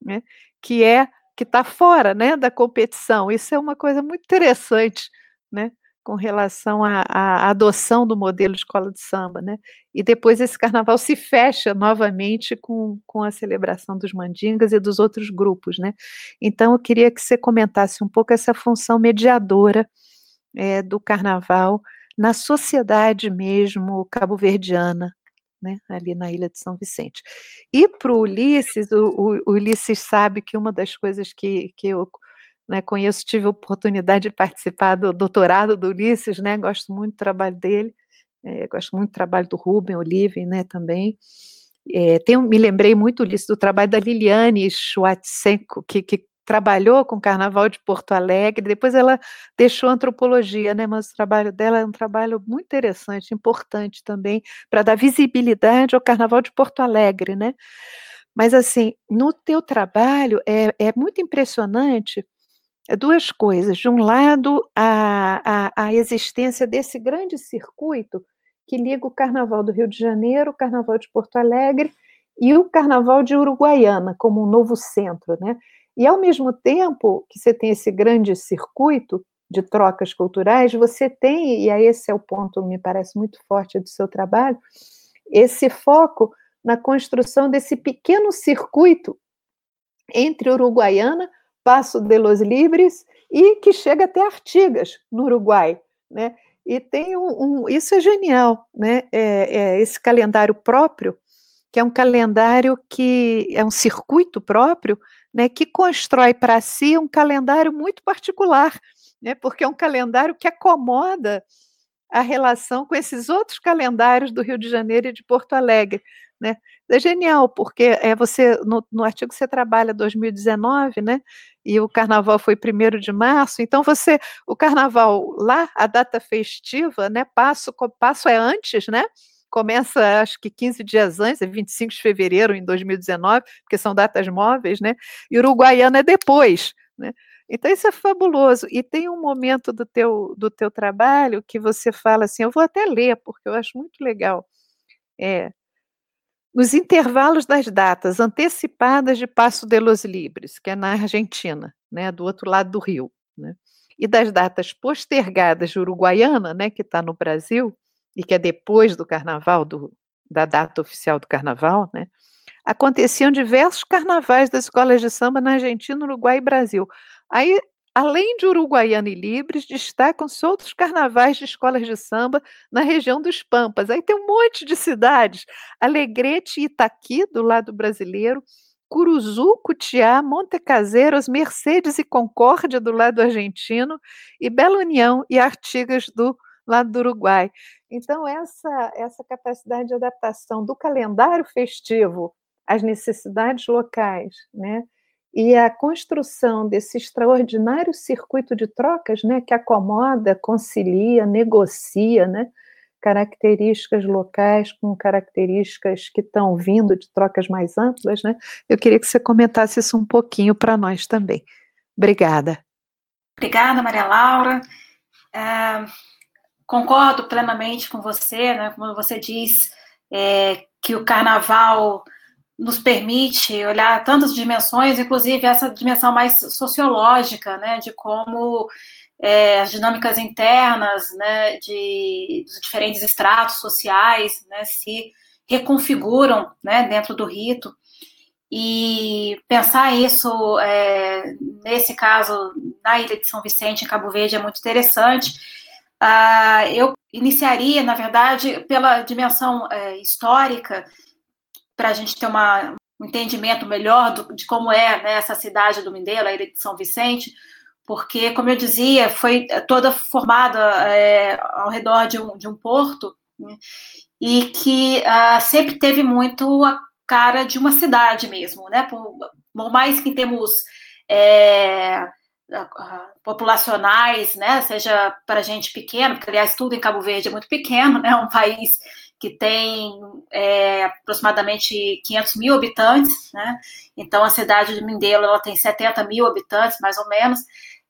né, que é que está fora, né, da competição. Isso é uma coisa muito interessante, né, com relação à, à, adoção do modelo de escola de samba, né? E depois esse carnaval se fecha novamente com, com a celebração dos mandingas e dos outros grupos, né? Então eu queria que você comentasse um pouco essa função mediadora é, do carnaval na sociedade mesmo cabo-verdiana, né, ali na ilha de São Vicente. E para o Ulisses, o, Ulisses sabe que uma das coisas que, que eu né, conheço, tive a oportunidade de participar do doutorado do Ulisses, né, gosto muito do trabalho dele, é, gosto muito do trabalho do Rubem Olive, né, também. É, tenho, me lembrei muito, Ulisses, do trabalho da Liliane Schwartzenko, que, que trabalhou com o Carnaval de Porto Alegre, depois ela deixou antropologia, né, mas o trabalho dela é um trabalho muito interessante, importante também, para dar visibilidade ao Carnaval de Porto Alegre, né. Mas, assim, no teu trabalho é, é muito impressionante duas coisas. De um lado, a, a, a existência desse grande circuito que liga o Carnaval do Rio de Janeiro, o Carnaval de Porto Alegre e o Carnaval de Uruguaiana, como um novo centro, né? E ao mesmo tempo que você tem esse grande circuito de trocas culturais, você tem, e aí esse é o ponto, me parece muito forte do seu trabalho, esse foco na construção desse pequeno circuito entre Uruguaiana, Passo de los Libres e que chega até Artigas, no Uruguai, né? E tem um, um isso é genial, né? É, é esse calendário próprio, que é um calendário que é um circuito próprio, né, que constrói para si um calendário muito particular, né, porque é um calendário que acomoda a relação com esses outros calendários do Rio de Janeiro e de Porto Alegre. Né? É genial, porque é você no, no artigo você trabalha 2019, né? E o carnaval foi 1 de março, então você, o carnaval lá, a data festiva, né? Passo, passo é antes, né? começa acho que 15 dias antes, é 25 de fevereiro em 2019, porque são datas móveis, né? E Uruguaiana é depois, né? Então isso é fabuloso. E tem um momento do teu do teu trabalho que você fala assim, eu vou até ler porque eu acho muito legal. É, nos intervalos das datas antecipadas de Passo de los Libres, que é na Argentina, né, do outro lado do rio, né, e das datas postergadas de Uruguaiana, né, que está no Brasil, e que é depois do carnaval, do, da data oficial do carnaval, né? Aconteciam diversos carnavais das escolas de samba na Argentina, Uruguai e Brasil. Aí, além de Uruguaiana e Libres, destacam-se outros carnavais de escolas de samba na região dos Pampas. Aí tem um monte de cidades: Alegrete e Itaqui, do lado brasileiro, Curuzu, Cutiá, Monte Caseiros, Mercedes e Concórdia, do lado argentino, e Bela União e Artigas, do lado do Uruguai. Então, essa, essa capacidade de adaptação do calendário festivo às necessidades locais, né? E a construção desse extraordinário circuito de trocas, né, que acomoda, concilia, negocia, né, características locais com características que estão vindo de trocas mais amplas, né? Eu queria que você comentasse isso um pouquinho para nós também. Obrigada. Obrigada, Maria Laura. É, concordo plenamente com você, né? Como você diz, é, que o carnaval nos permite olhar tantas dimensões, inclusive essa dimensão mais sociológica, né, de como é, as dinâmicas internas, né, de, dos diferentes estratos sociais, né, se reconfiguram, né, dentro do rito. E pensar isso, é, nesse caso, na Ilha de São Vicente, em Cabo Verde, é muito interessante. Ah, eu iniciaria, na verdade, pela dimensão é, histórica, para a gente ter uma, um entendimento melhor do, de como é né, essa cidade do Mindelo, a Ilha de São Vicente, porque, como eu dizia, foi toda formada é, ao redor de um, de um porto, né, e que ah, sempre teve muito a cara de uma cidade mesmo, né? Por, por mais que temos é, populacionais, né? Seja para gente pequena, porque aliás tudo em Cabo Verde é muito pequeno, né? Um país que tem é, aproximadamente 500 mil habitantes, né? Então a cidade de Mindelo ela tem 70 mil habitantes, mais ou menos,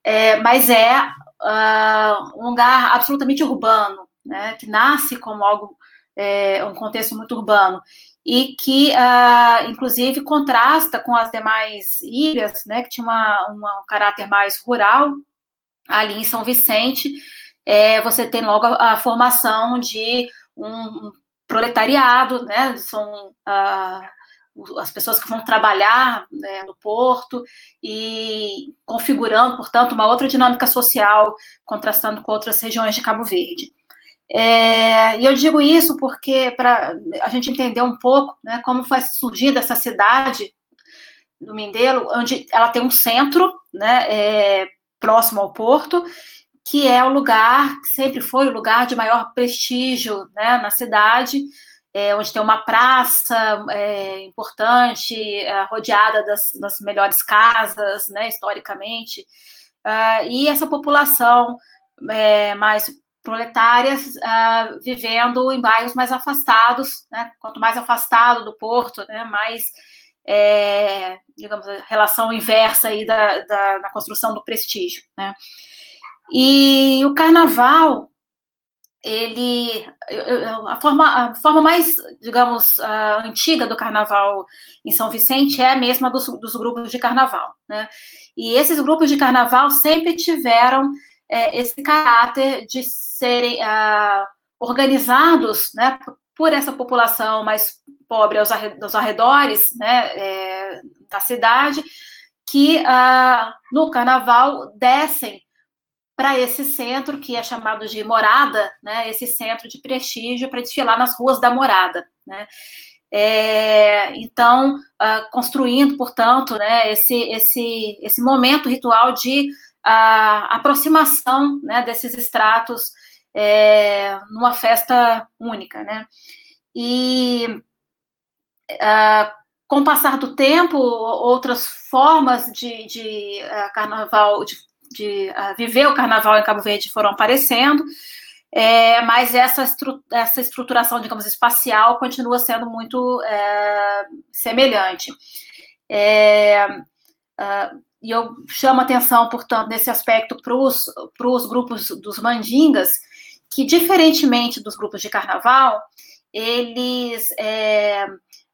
é, mas é uh, um lugar absolutamente urbano, né? Que nasce como algo é, um contexto muito urbano e que, uh, inclusive, contrasta com as demais ilhas, né, que tinha uma, uma, um caráter mais rural, ali em São Vicente, é, você tem logo a, a formação de um, um, proletariado, né, são uh, as pessoas que vão trabalhar né, no porto e configurando, portanto, uma outra dinâmica social, contrastando com outras regiões de Cabo Verde. É, e eu digo isso porque, para a gente entender um pouco né, como foi surgida essa cidade do Mindelo, onde ela tem um centro né, é, próximo ao porto, que é o lugar, que sempre foi o lugar de maior prestígio né, na cidade, é, onde tem uma praça é, importante, é, rodeada das, das, melhores casas, né, historicamente, uh, e essa população é, mais proletárias uh, vivendo em bairros mais afastados, né? quanto mais afastado do porto, né? mais, é, digamos, relação inversa aí da, da, da construção do prestígio. Né? E o carnaval, ele, a forma, a forma mais, digamos, uh, antiga do carnaval em São Vicente é a mesma dos, dos grupos de carnaval, né? E esses grupos de carnaval sempre tiveram é, esse caráter de serem ah, organizados né, por essa população mais pobre aos, arredores né, é, da cidade, que ah, no carnaval descem para esse centro que é chamado de morada, né, esse centro de prestígio para desfilar nas ruas da morada, né. É, então, uh, construindo, portanto, né, esse, esse, esse momento ritual de a aproximação né, desses estratos é, numa festa única, né? E uh, com o passar do tempo, outras formas de, de uh, carnaval, de, de uh, viver o carnaval em Cabo Verde foram aparecendo, é, mas essa, estru essa estruturação, digamos, espacial continua sendo muito é, semelhante. É, uh, e eu chamo atenção, portanto, nesse aspecto para os grupos dos mandingas, que, diferentemente dos grupos de carnaval, eles é,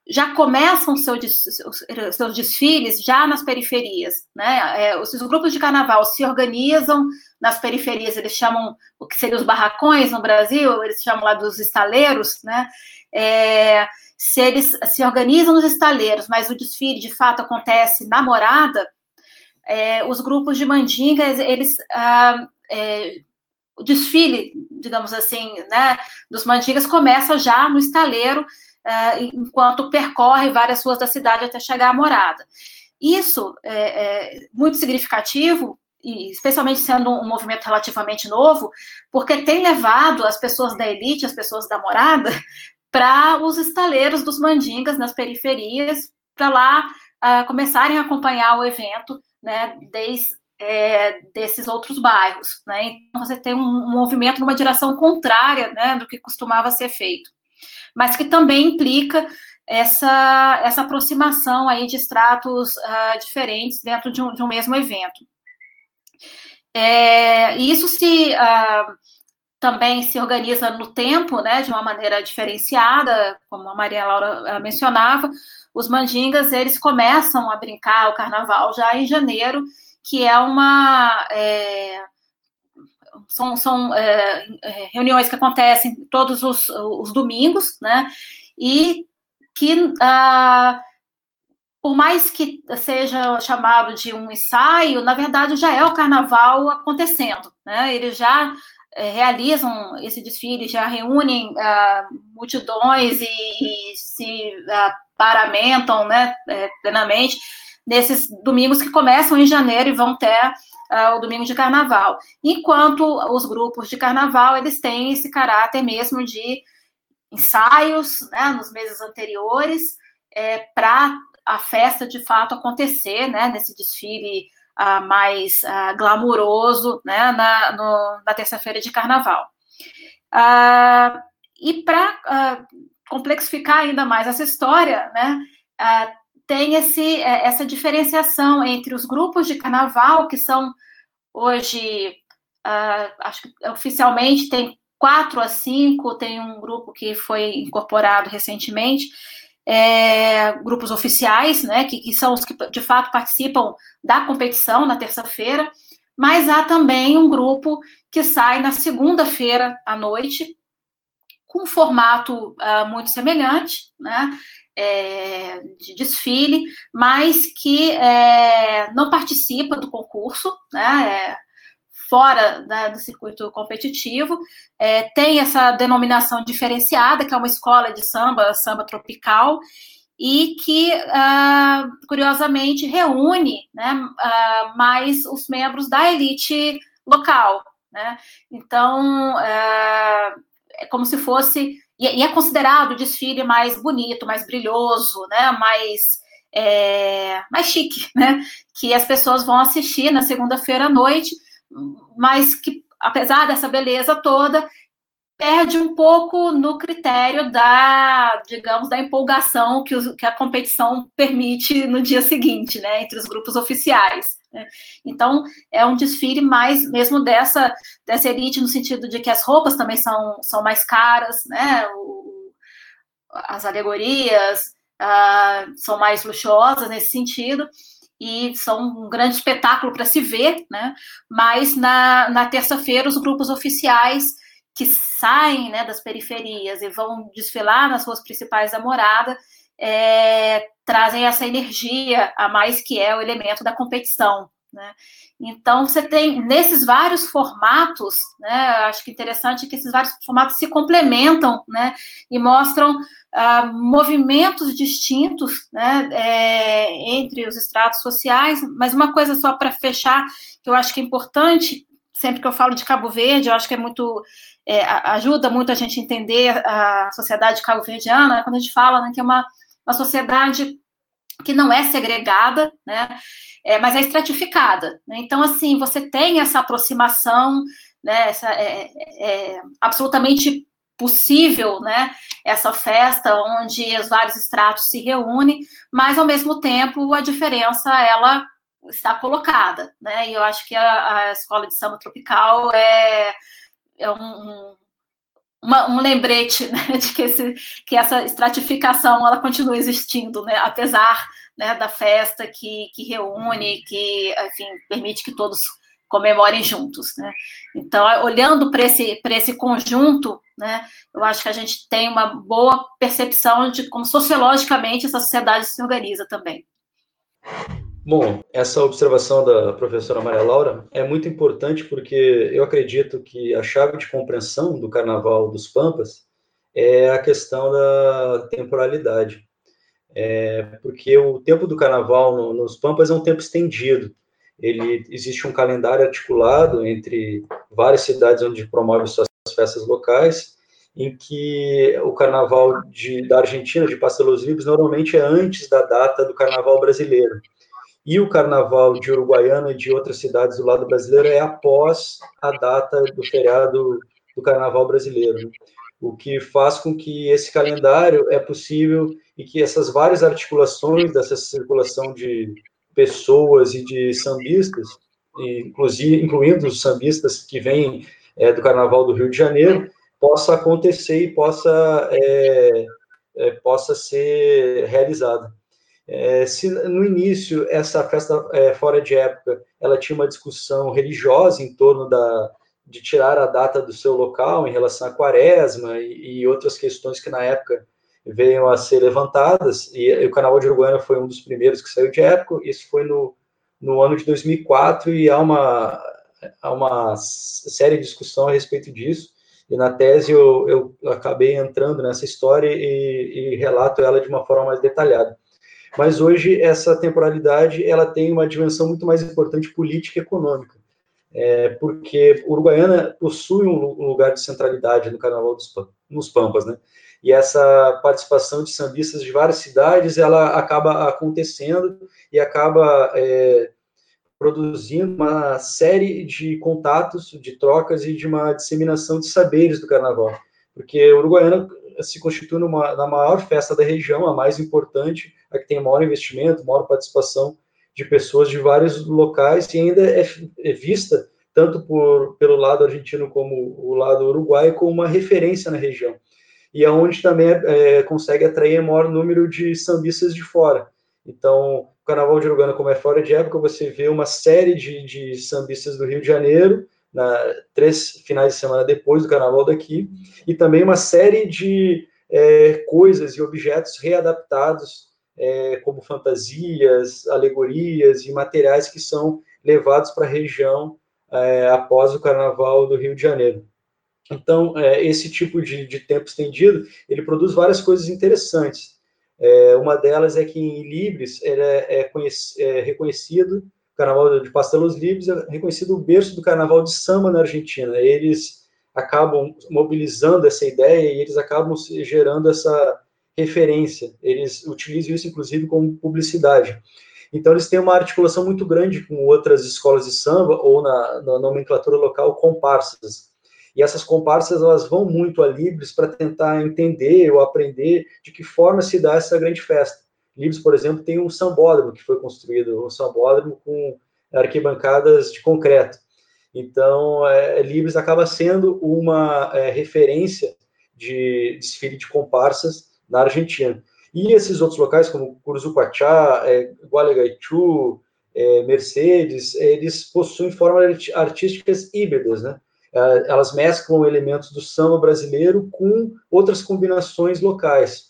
já começam seu, seus desfiles já nas periferias. Né? É, os, os grupos de carnaval se organizam nas periferias, eles chamam o que seriam os barracões no Brasil, eles chamam lá dos estaleiros, né? É, se eles se organizam nos estaleiros, mas o desfile de fato acontece na morada, é, os grupos de mandingas, eles, ah, é, o desfile, digamos assim, né, dos mandingas começa já no estaleiro, ah, enquanto percorre várias ruas da cidade até chegar à morada. Isso é, é muito significativo, e especialmente sendo um movimento relativamente novo, porque tem levado as pessoas da elite, as pessoas da morada, [laughs] para os estaleiros dos mandingas nas periferias, para lá uh, começarem a acompanhar o evento né, desde é, desses outros bairros. Né? Então, você tem um, movimento numa direção contrária né, do que costumava ser feito, mas que também implica essa, essa aproximação aí de estratos uh, diferentes dentro de um, de um, mesmo evento. É, isso se uh, também se organiza no tempo, né, de uma maneira diferenciada, como a Maria Laura mencionava, os mandingas eles começam a brincar o carnaval já em janeiro, que é uma é, são, são é, é reuniões que acontecem todos os, os domingos, né? E que ah, por mais que seja chamado de um ensaio, na verdade já é o carnaval acontecendo, né? Eles já é, realizam esse desfile, já reúnem ah, multidões e, e se ah, paramentam, né, é, plenamente nesses domingos que começam em janeiro e vão até uh, o domingo de carnaval. Enquanto os grupos de carnaval, eles têm esse caráter mesmo de ensaios, né, nos meses anteriores, é, para a festa de fato acontecer, né, nesse desfile uh, mais uh, glamuroso, né, na, na terça-feira de carnaval. Uh, e para complexificar ainda mais essa história, né, tem esse, é, essa diferenciação entre os grupos de carnaval, que são hoje, acho que oficialmente tem quatro a cinco, tem um grupo que foi incorporado recentemente, é, grupos oficiais, né, que, que, são os que de fato participam da competição na terça-feira, mas há também um grupo que sai na segunda-feira à noite, com um formato uh, muito semelhante, né, é, de desfile, mas que é, não participa do concurso, né, é, fora né, do circuito competitivo, é, tem essa denominação diferenciada, que é uma escola de samba, samba tropical, e que, uh, curiosamente, reúne né, uh, mais os membros da elite local. Né? Então, uh, é como se fosse. E, é considerado o desfile mais bonito, mais brilhoso, né, mais. É, mais chique, né? Que as pessoas vão assistir na segunda-feira à noite, mas que, apesar dessa beleza toda, perde um pouco no critério da, digamos, da empolgação que, o, que a competição permite no dia seguinte, né, entre os grupos oficiais. Né? Então, é um desfile mais mesmo dessa, dessa elite, no sentido de que as roupas também são, são mais caras, né, o, as alegorias uh, são mais luxuosas nesse sentido, e são um grande espetáculo para se ver, né? Mas na, na terça-feira, os grupos oficiais que saem né, das periferias e vão desfilar nas suas principais namoradas é, trazem essa energia a mais que é o elemento da competição. Né? Então, você tem, nesses vários formatos, né, acho que interessante que esses vários formatos se complementam né, e mostram uh, movimentos distintos né, é, entre os estratos sociais, mas uma coisa só para fechar, que eu acho que é importante, sempre que eu falo de Cabo Verde, eu acho que é muito, é, ajuda muito a gente entender a sociedade cabo-verdiana, né, quando a gente fala né, que é uma, uma sociedade que não é segregada, né, é, mas é estratificada. Né? Então, assim, você tem essa aproximação, né, essa, é, é, é absolutamente possível, né, essa festa onde os vários estratos se reúnem, mas ao mesmo tempo a diferença ela está colocada, né? E eu acho que a, a escola de samba tropical é, é um, uma, um lembrete [laughs] né, de que, esse, que essa estratificação ela continua existindo, né? Apesar né, da festa que, que reúne, que enfim permite que todos comemorem juntos, né? Então, olhando para esse, esse conjunto, né, eu acho que a gente tem uma boa percepção de como sociologicamente essa sociedade se organiza também. Bom, essa observação da professora Maria Laura é muito importante porque eu acredito que a chave de compreensão do Carnaval dos Pampas é a questão da temporalidade. É, porque o tempo do Carnaval no, nos Pampas é um tempo estendido ele existe um calendário articulado entre várias cidades onde promove suas festas locais, em que o carnaval de, da Argentina, de Pastelos Libres, normalmente é antes da data do carnaval brasileiro. E o carnaval de Uruguaiana e de outras cidades do lado brasileiro é após a data do feriado do carnaval brasileiro. O que faz com que esse calendário é possível e que essas várias articulações dessa circulação de pessoas e de sambistas, inclusive, incluindo os sambistas que vêm é, do Carnaval do Rio de Janeiro, possa acontecer e possa, é, é, possa ser realizada. É, se no início essa festa é, fora de época ela tinha uma discussão religiosa em torno da, de tirar a data do seu local em relação à quaresma e, e outras questões que na época veio a ser levantadas, e, o Carnaval de Uruguaiana foi um dos primeiros que saiu de época, isso foi no, no ano de 2004, e há uma, há uma séria discussão a respeito disso, e na tese eu, eu acabei entrando nessa história e, e relato ela de uma forma mais detalhada. Mas hoje essa temporalidade ela tem uma dimensão muito mais importante política e econômica, é, porque Uruguaiana possui um lugar de centralidade no Carnaval dos nos Pampas, né? e essa participação de sambistas de várias cidades, ela acaba acontecendo e acaba é, produzindo uma série de contatos, de trocas e de uma disseminação de saberes do carnaval, porque Uruguaiana se constitui numa, na maior festa da região, a mais importante, a que tem maior investimento, maior participação de pessoas de vários locais e ainda é, é vista tanto por, pelo lado argentino como o lado uruguaio como uma referência na região e é onde também é, consegue atrair maior número de sambistas de fora. Então, o Carnaval de Uruguaiana, como é fora de época, você vê uma série de, de sambistas do Rio de Janeiro, na, três finais de semana depois do Carnaval daqui, e também uma série de é, coisas e objetos readaptados, é, como fantasias, alegorias e materiais que são levados para a região é, após o Carnaval do Rio de Janeiro. Então, é, esse tipo de, de, tempo estendido, ele produz várias coisas interessantes. É, uma delas é que em Libres ele é, é, reconhecido, Carnaval de Pastelos Libres é reconhecido o berço do Carnaval de Samba na Argentina. Eles acabam mobilizando essa ideia e eles acabam gerando essa referência. Eles utilizam isso, inclusive, como publicidade. Então, eles têm uma articulação muito grande com outras escolas de samba, ou na, na nomenclatura local, comparsas e essas comparsas elas vão muito a Libres para tentar entender ou aprender de que forma se dá essa grande festa. Libres, por exemplo, tem um sambódromo que foi construído, um sambódromo com arquibancadas de concreto. Então, é, acaba sendo uma é, referência de desfile de comparsas na Argentina. E esses outros locais, como Curuzuquachá, é, Gualeguaychú, é, Mercedes, eles possuem formas artísticas híbridas, né? É, elas mesclam elementos do samba brasileiro com outras combinações locais.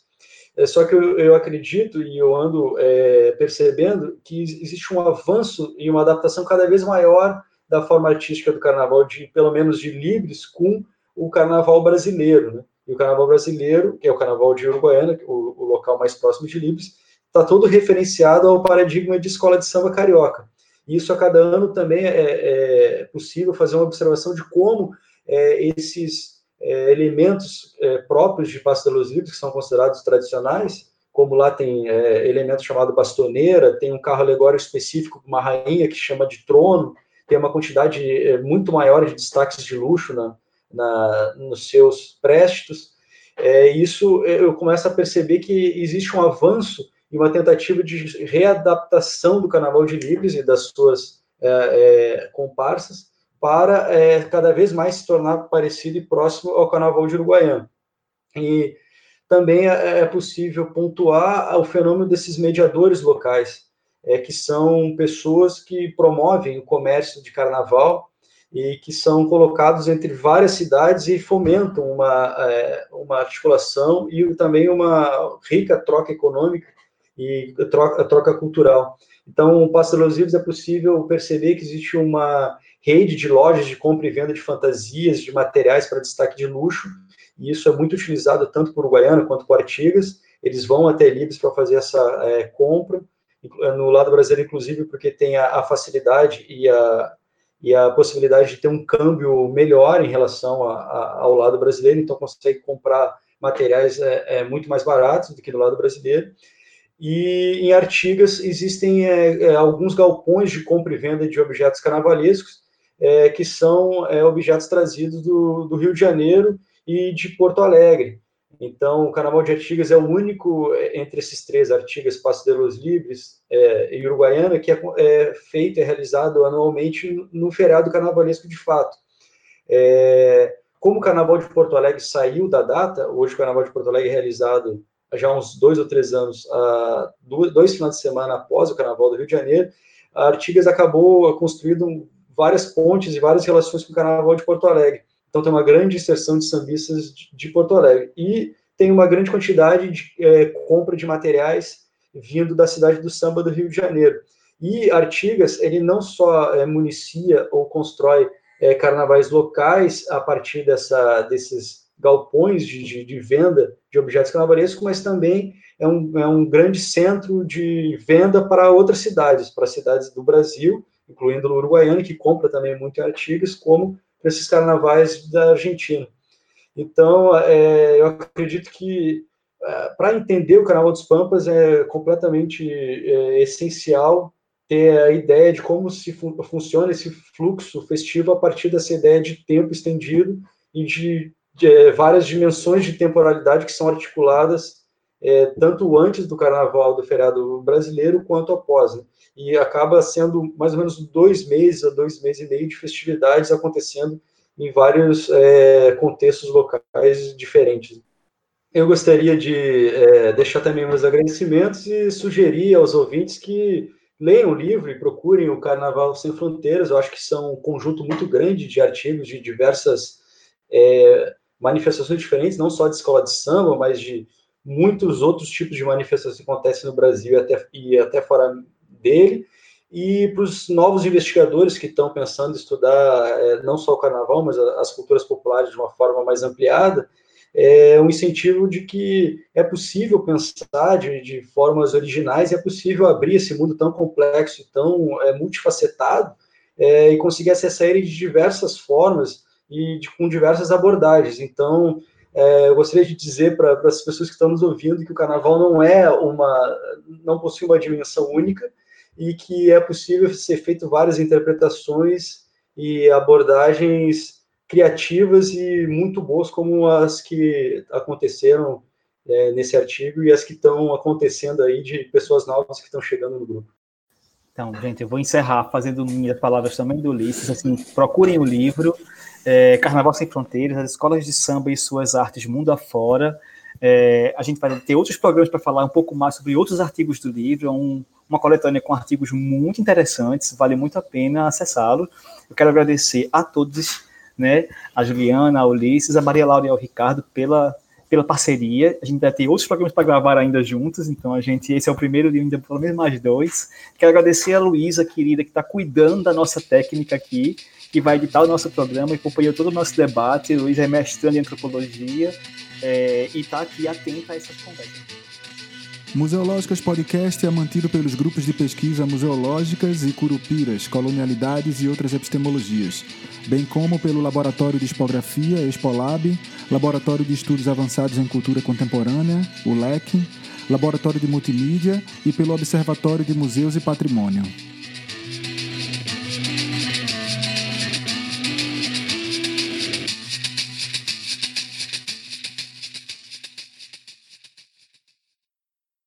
É, só que eu, eu acredito e eu ando é, percebendo que existe um avanço e uma adaptação cada vez maior da forma artística do carnaval, de pelo menos de Libres, com o carnaval brasileiro. Né? E o carnaval brasileiro, que é o carnaval de Uruguaiana, o, o local mais próximo de Libres, está todo referenciado ao paradigma de escola de samba carioca. Isso a cada ano também é, é possível fazer uma observação de como é, esses é, elementos é, próprios de Passo de Los Livres, que são considerados tradicionais, como lá tem é, elemento chamado bastoneira, tem um carro alegórico específico, uma rainha que chama de trono, tem uma quantidade é, muito maior de destaques de luxo na, na nos seus préstos. É, isso eu começo a perceber que existe um avanço e uma tentativa de readaptação do Carnaval de Libres e das suas é, é, comparsas para é, cada vez mais se tornar parecido e próximo ao Carnaval de Uruguaiana. E também é, é possível pontuar o fenômeno desses mediadores locais, é, que são pessoas que promovem o comércio de carnaval e que são colocados entre várias cidades e fomentam uma, é, uma articulação e também uma rica troca econômica e troca, troca cultural. Então, o Livros é possível perceber que existe uma rede de lojas de compra e venda de fantasias, de materiais para destaque de luxo, e isso é muito utilizado tanto por Guaiana quanto por Artigas. Eles vão até Libres para fazer essa é, compra, no lado brasileiro, inclusive, porque tem a, a, facilidade e a, e a possibilidade de ter um câmbio melhor em relação a, a, ao lado brasileiro, então consegue comprar materiais é, é, muito mais baratos do que do lado brasileiro. E em Artigas existem é, é, alguns galpões de compra e venda de objetos carnavalescos, é, que são é, objetos trazidos do, do, Rio de Janeiro e de Porto Alegre. Então, o Carnaval de Artigas é o único é, entre esses três, Artigas, Passo de los Livres é, e Uruguaiana, que é, feito, é realizado anualmente no feriado carnavalesco de fato. como o Carnaval de Porto Alegre saiu da data, hoje o Carnaval de Porto Alegre é realizado já uns dois ou três anos, dois finais de semana após o Carnaval do Rio de Janeiro, a Artigas acabou construindo várias pontes e várias relações com o Carnaval de Porto Alegre. Então tem uma grande inserção de sambistas de Porto Alegre. E tem uma grande quantidade de é, compra de materiais vindo da cidade do samba do Rio de Janeiro. E Artigas, ele não só é, municia ou constrói é, carnavais locais a partir dessa, desses galpões de, de, de, venda de objetos carnavalescos, mas também é um, é um grande centro de venda para outras cidades, para cidades do Brasil, incluindo o Uruguaiana, que compra também muito em Artigas, como para esses carnavais da Argentina. Então, é, eu acredito que é, para entender o Carnaval dos Pampas é completamente é, essencial ter a ideia de como se fun funciona esse fluxo festivo a partir dessa ideia de tempo estendido e de, de é, várias dimensões de temporalidade que são articuladas é, tanto antes do Carnaval do feriado brasileiro quanto após. Né? E acaba sendo mais ou menos dois meses a dois meses e meio de festividades acontecendo em vários é, contextos locais diferentes. Eu gostaria de é, deixar também meus agradecimentos e sugerir aos ouvintes que leiam o livro e procurem o Carnaval Sem Fronteiras. Eu acho que são um conjunto muito grande de artigos de diversas é, manifestações diferentes, não só de escola de samba, mas de muitos outros tipos de manifestações que acontecem no Brasil e até, e até fora dele. E para os novos investigadores que estão pensando em estudar é, não só o carnaval, mas as culturas populares de uma forma mais ampliada, é um incentivo de que é possível pensar de, de formas originais, é possível abrir esse mundo tão complexo e tão é, multifacetado é, e conseguir acessar ele de diversas formas e de, com diversas abordagens. Então, é, eu gostaria de dizer para as pessoas que estão nos ouvindo que o carnaval não é uma, não possui uma dimensão única e que é possível ser feito várias interpretações e abordagens criativas e muito boas, como as que aconteceram é, nesse artigo e as que estão acontecendo aí de pessoas novas que estão chegando no grupo. Então, gente, eu vou encerrar fazendo minhas palavras também do Ulisses. Assim, procurem o livro é, Carnaval Sem Fronteiras, as escolas de samba e suas artes mundo afora. É, a gente vai ter outros programas para falar um pouco mais sobre outros artigos do livro, é um, uma coletânea com artigos muito interessantes, vale muito a pena acessá-lo. Eu quero agradecer a todos né? A Juliana, a Ulisses, a Maria Laura e ao Ricardo pela, pela parceria. A gente vai ter outros programas para gravar ainda juntos, então a gente, esse é o primeiro ainda pelo menos mais dois. Quero agradecer a Luísa, querida, que está cuidando da nossa técnica aqui, que vai editar o nosso programa e acompanhou todo o nosso debate. Luísa é mestrando em antropologia é, e está aqui atenta a essas conversas. Museológicas Podcast é mantido pelos grupos de pesquisa Museológicas e Curupiras, Colonialidades e outras epistemologias, bem como pelo Laboratório de Expografia, Expolab, Laboratório de Estudos Avançados em Cultura Contemporânea, o LEC, Laboratório de Multimídia e pelo Observatório de Museus e Patrimônio.